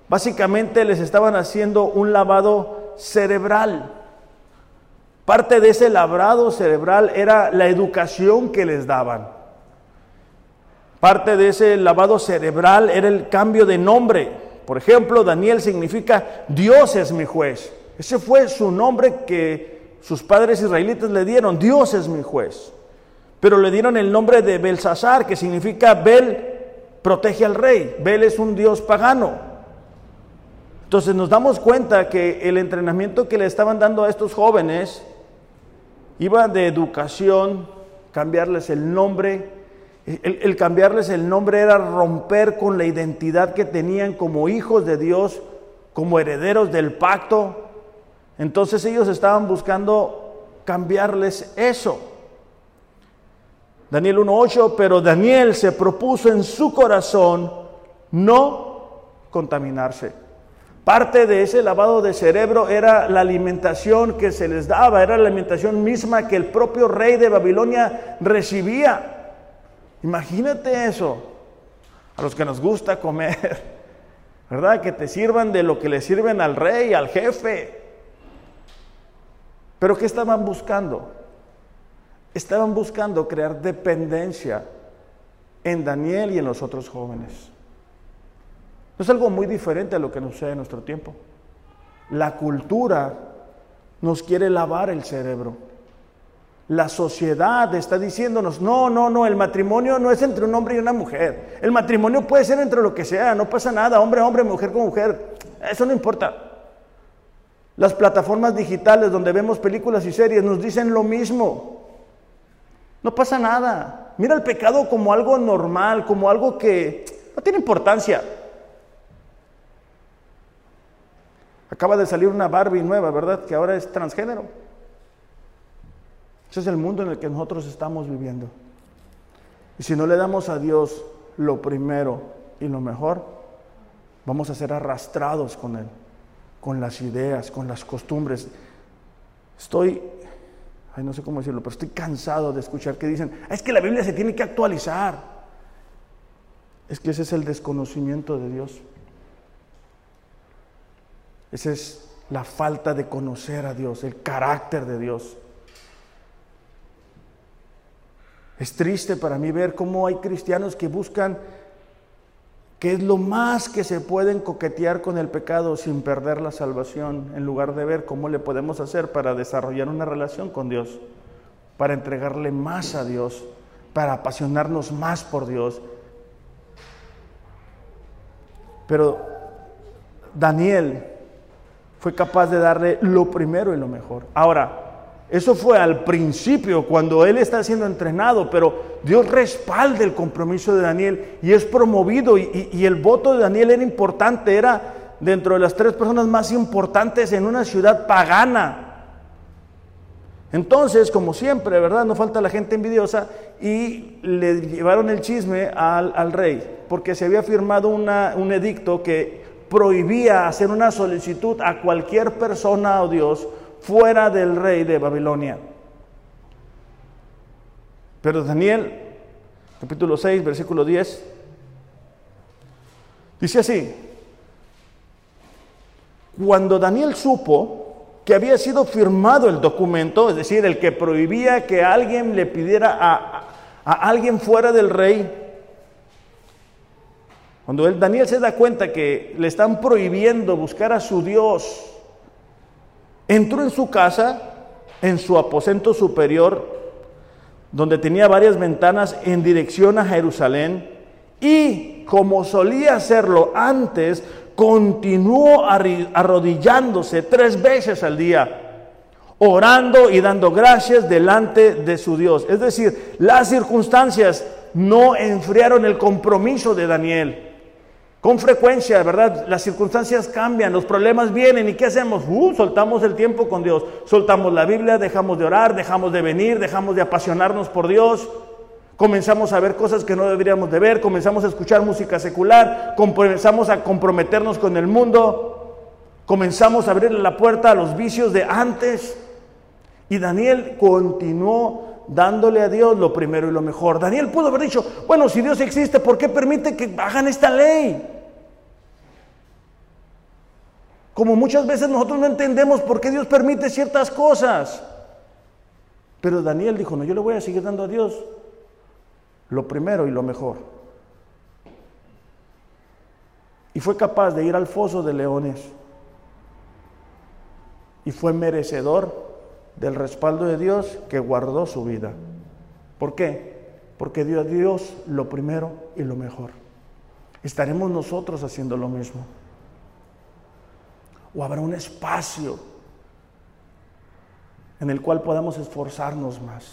Básicamente les estaban haciendo un lavado cerebral. Parte de ese labrado cerebral era la educación que les daban. Parte de ese lavado cerebral era el cambio de nombre. Por ejemplo, Daniel significa Dios es mi juez. Ese fue su nombre que sus padres israelitas le dieron. Dios es mi juez. Pero le dieron el nombre de Belsasar, que significa Bel protege al rey. Bel es un dios pagano. Entonces nos damos cuenta que el entrenamiento que le estaban dando a estos jóvenes iba de educación, cambiarles el nombre. El, cambiarles el nombre era romper con la identidad que tenían como hijos de Dios, como herederos del pacto. Entonces ellos estaban buscando cambiarles eso. Daniel 1.8, pero Daniel se propuso en su corazón no contaminarse. Parte de ese lavado de cerebro era la alimentación que se les daba, era la alimentación misma que el propio rey de Babilonia recibía. Imagínate eso, a los que nos gusta comer, [laughs] ¿verdad? Que te sirvan de lo que le sirven al rey, al jefe. Pero ¿qué estaban buscando? Estaban buscando crear dependencia en Daniel y en los otros jóvenes. Es algo muy diferente a lo que nos sucede en nuestro tiempo. La cultura nos quiere lavar el cerebro. La sociedad está diciéndonos, no, no, no, el matrimonio no es entre un hombre y una mujer. El matrimonio puede ser entre lo que sea, no pasa nada, hombre, hombre, mujer con mujer. Eso no importa. Las plataformas digitales donde vemos películas y series nos dicen lo mismo. No pasa nada. Mira el pecado como algo normal, como algo que no tiene importancia. Acaba de salir una Barbie nueva, ¿verdad? Que ahora es transgénero. Ese es el mundo en el que nosotros estamos viviendo. Y si no le damos a Dios lo primero y lo mejor, vamos a ser arrastrados con Él, con las ideas, con las costumbres. Estoy, ay, no sé cómo decirlo, pero estoy cansado de escuchar que dicen, es que la Biblia se tiene que actualizar. Es que ese es el desconocimiento de Dios. Esa es la falta de conocer a Dios, el carácter de Dios. Es triste para mí ver cómo hay cristianos que buscan que es lo más que se pueden coquetear con el pecado sin perder la salvación, en lugar de ver cómo le podemos hacer para desarrollar una relación con Dios, para entregarle más a Dios, para apasionarnos más por Dios. Pero Daniel fue capaz de darle lo primero y lo mejor. Ahora, eso fue al principio, cuando él está siendo entrenado, pero Dios respalda el compromiso de Daniel y es promovido y, el voto de Daniel era importante, era dentro de las tres personas más importantes en una ciudad pagana. Entonces, como siempre, ¿verdad? No falta la gente envidiosa y le llevaron el chisme al, al rey, porque se había firmado una, un edicto que prohibía hacer una solicitud a cualquier persona o Dios fuera del rey de Babilonia. Pero Daniel, capítulo 6, versículo 10, dice así, cuando Daniel supo que había sido firmado el documento, es decir, el que prohibía que alguien le pidiera a, a alguien fuera del rey, cuando Daniel se da cuenta que le están prohibiendo buscar a su Dios, entró en su casa, en su aposento superior, donde tenía varias ventanas en dirección a Jerusalén, y como solía hacerlo antes, continuó arrodillándose tres veces al día, orando y dando gracias delante de su Dios. Es decir, las circunstancias no enfriaron el compromiso de Daniel. Con frecuencia, ¿verdad? Las circunstancias cambian, los problemas vienen y ¿qué hacemos? Uh, soltamos el tiempo con Dios, soltamos la Biblia, dejamos de orar, dejamos de venir, dejamos de apasionarnos por Dios, comenzamos a ver cosas que no deberíamos de ver, comenzamos a escuchar música secular, comenzamos a comprometernos con el mundo, comenzamos a abrirle la puerta a los vicios de antes. Y Daniel continuó dándole a Dios lo primero y lo mejor. Daniel pudo haber dicho, bueno, si Dios existe, ¿por qué permite que hagan esta ley? Como muchas veces nosotros no entendemos por qué Dios permite ciertas cosas. Pero Daniel dijo, no, yo le voy a seguir dando a Dios lo primero y lo mejor. Y fue capaz de ir al foso de leones. Y fue merecedor del respaldo de Dios que guardó su vida. ¿Por qué? Porque dio a Dios lo primero y lo mejor. ¿Estaremos nosotros haciendo lo mismo? ¿O habrá un espacio en el cual podamos esforzarnos más?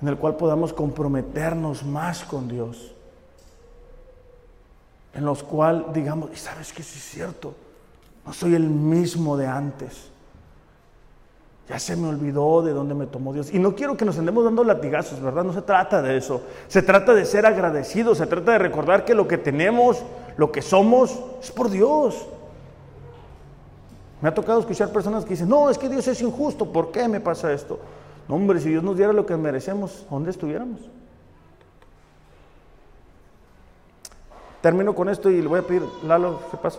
En el cual podamos comprometernos más con Dios? En los cual digamos, y sabes que sí es cierto, no soy el mismo de antes. Ya se me olvidó de dónde me tomó Dios. Y no quiero que nos andemos dando latigazos, ¿verdad? No se trata de eso. Se trata de ser agradecidos, se trata de recordar que lo que tenemos, lo que somos, es por Dios. Me ha tocado escuchar personas que dicen, no, es que Dios es injusto, ¿por qué me pasa esto? No, hombre, si Dios nos diera lo que merecemos, ¿dónde estuviéramos? Termino con esto y le voy a pedir, Lalo, ¿qué pasa?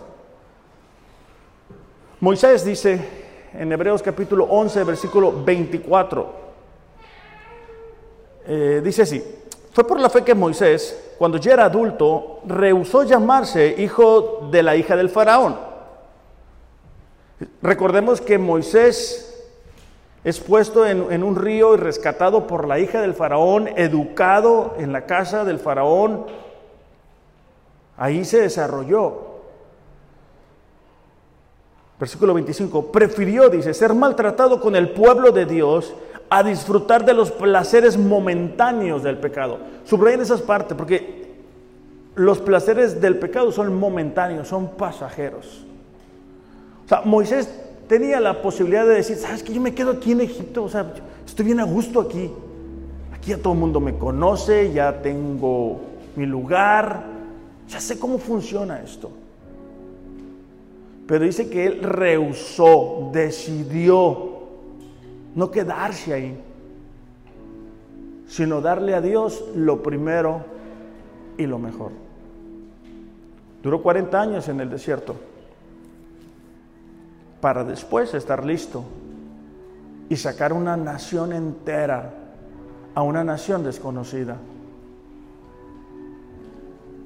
Moisés dice, en Hebreos capítulo 11, versículo 24. Eh, dice así, fue por la fe que Moisés, cuando ya era adulto, rehusó llamarse hijo de la hija del faraón. Recordemos que Moisés es puesto en, en, un río y rescatado por la hija del faraón, educado en la casa del faraón. Ahí se desarrolló. Versículo 25, prefirió, dice, ser maltratado con el pueblo de Dios a disfrutar de los placeres momentáneos del pecado. Subrayen esas partes, porque los placeres del pecado son momentáneos, son pasajeros. O sea, Moisés tenía la posibilidad de decir, sabes que yo me quedo aquí en Egipto, o sea, estoy bien a gusto aquí. Aquí ya todo el mundo me conoce, ya tengo mi lugar, ya sé cómo funciona esto. Pero dice que él rehusó, decidió no quedarse ahí, sino darle a Dios lo primero y lo mejor. Duró 40 años en el desierto para después estar listo y sacar una nación entera a una nación desconocida.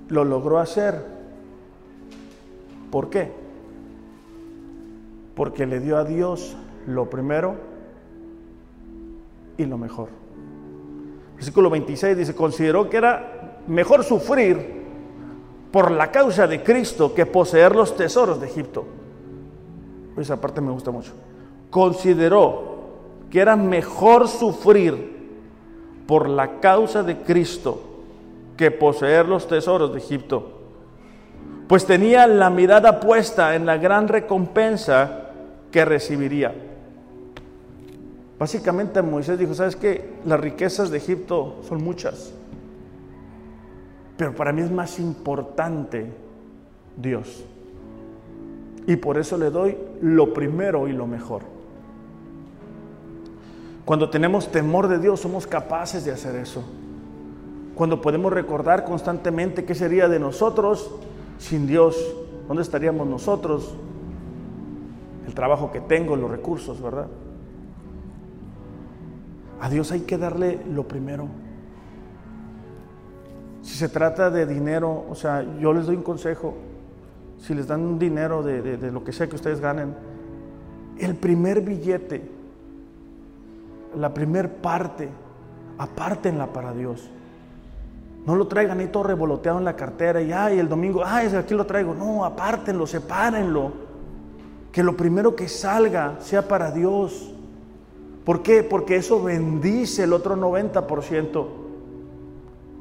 Lo logró hacer. ¿Por qué? Porque le dio a Dios lo primero y lo mejor. Versículo 26 dice, consideró que era mejor sufrir por la causa de Cristo que poseer los tesoros de Egipto. Esa parte me gusta mucho. Consideró que era mejor sufrir por la causa de Cristo que poseer los tesoros de Egipto. Pues tenía la mirada puesta en la gran recompensa que recibiría. Básicamente Moisés dijo, ¿sabes qué? Las riquezas de Egipto son muchas, pero para mí es más importante Dios. Y por eso le doy lo primero y lo mejor. Cuando tenemos temor de Dios somos capaces de hacer eso. Cuando podemos recordar constantemente qué sería de nosotros sin Dios, ¿dónde estaríamos nosotros? El trabajo que tengo, los recursos, ¿verdad? A Dios hay que darle lo primero. Si se trata de dinero, o sea, yo les doy un consejo. Si les dan un dinero de, lo que sea que ustedes ganen, el primer billete, la primer parte, apártenla para Dios. No lo traigan ahí todo revoloteado en la cartera y ay, el domingo, ay, aquí lo traigo. No, apártenlo, sepárenlo Que lo primero que salga sea para Dios. ¿Por qué? Porque eso bendice el otro 90%.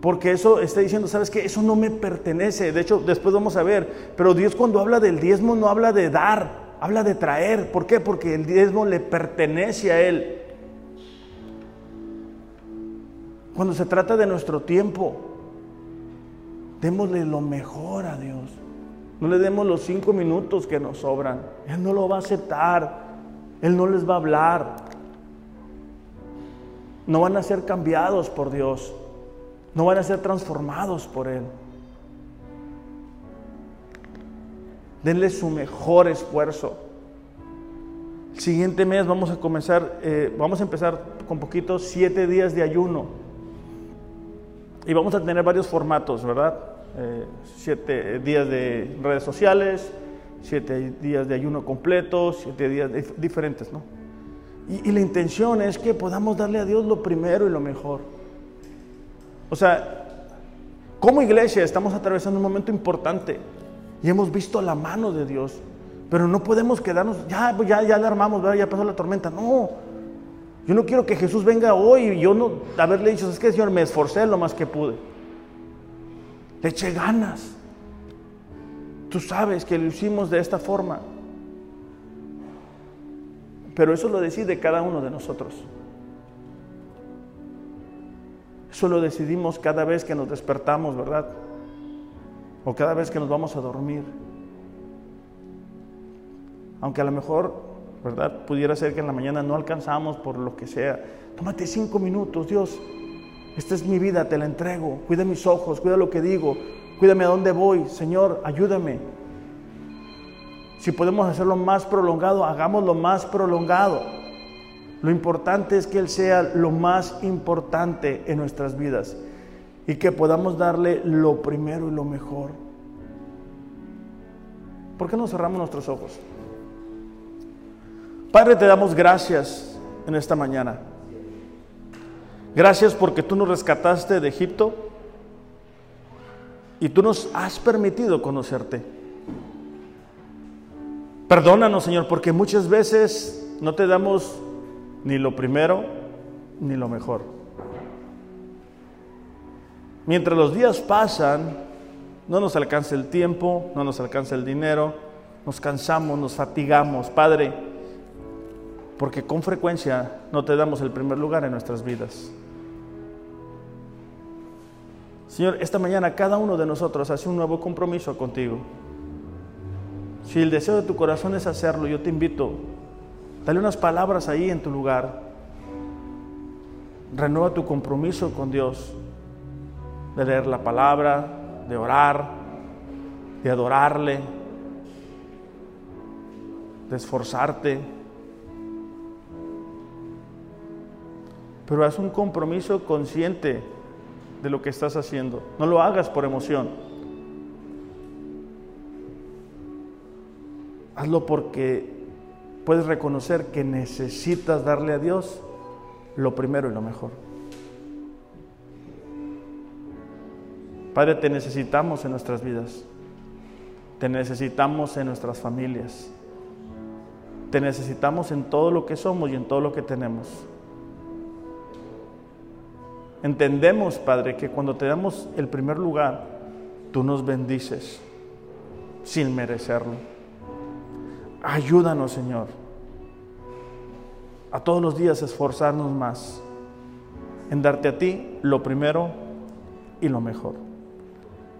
Porque eso está diciendo, ¿sabes qué? Eso no me pertenece. De hecho, después vamos a ver. Pero Dios cuando habla del diezmo no habla de dar, habla de traer. ¿Por qué? Porque el diezmo le pertenece a Él. Cuando se trata de nuestro tiempo, démosle lo mejor a Dios. No le demos los cinco minutos que nos sobran. Él no lo va a aceptar. Él no les va a hablar. No van a ser cambiados por Dios. No van a ser transformados por Él. Denle su mejor esfuerzo. El siguiente mes vamos a comenzar, eh, vamos a empezar con poquitos siete días de ayuno. Y vamos a tener varios formatos, ¿verdad? Eh, siete días de redes sociales, siete días de ayuno completo, siete días diferentes, ¿no? Y, y, la intención es que podamos darle a Dios lo primero y lo mejor. O sea, como iglesia estamos atravesando un momento importante y hemos visto la mano de Dios, pero no podemos quedarnos, ya, pues ya, ya le armamos, ¿verdad? ya pasó la tormenta. No, yo no quiero que Jesús venga hoy y yo no haberle dicho, es que Señor, me esforcé lo más que pude. Le eché ganas. Tú sabes que lo hicimos de esta forma. Pero eso lo decide cada uno de nosotros. Eso lo decidimos cada vez que nos despertamos, ¿verdad? O cada vez que nos vamos a dormir. Aunque a lo mejor ¿verdad? Pudiera ser que en la mañana no alcanzamos por lo que sea. Tómate cinco minutos, Dios. Esta es mi vida, te la entrego. Cuida mis ojos, cuida lo que digo, cuídame a dónde voy. Señor, ayúdame. Si podemos hacerlo más prolongado, hagámoslo más prolongado. Lo importante es que Él sea lo más importante en nuestras vidas y que podamos darle lo primero y lo mejor. ¿Por qué no cerramos nuestros ojos? Padre, te damos gracias en esta mañana. Gracias porque tú nos rescataste de Egipto y tú nos has permitido conocerte. Perdónanos, Señor, porque muchas veces no te damos ni lo primero ni lo mejor. Mientras los días pasan, no nos alcanza el tiempo, no nos alcanza el dinero, nos cansamos, nos fatigamos. Padre, porque con frecuencia no te damos el primer lugar en nuestras vidas. Señor, esta mañana cada uno de nosotros hace un nuevo compromiso contigo. Si el deseo de tu corazón es hacerlo, yo te invito, dale unas palabras ahí en tu lugar. Renueva tu compromiso con Dios, de leer la palabra, de orar, de adorarle, de esforzarte pero haz un compromiso consciente de lo que estás haciendo. No lo hagas por emoción. Hazlo porque puedes reconocer que necesitas darle a Dios lo primero y lo mejor. Padre, te necesitamos en nuestras vidas. Te necesitamos en nuestras familias. Te necesitamos en todo lo que somos y en todo lo que tenemos. Entendemos, Padre, que cuando te damos el primer lugar, tú nos bendices sin merecerlo. Ayúdanos, Señor, a todos los días esforzarnos más en darte a ti lo primero y lo mejor.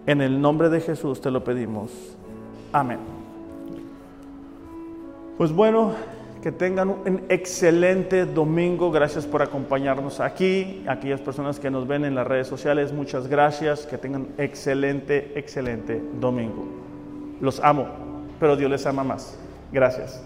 En el nombre de Jesús te lo pedimos. Amén. Pues bueno, que tengan un excelente domingo. Gracias por acompañarnos aquí. Aquellas personas que nos ven en las redes sociales, muchas gracias. Que tengan excelente, excelente domingo. Los amo, pero Dios les ama más. Gracias.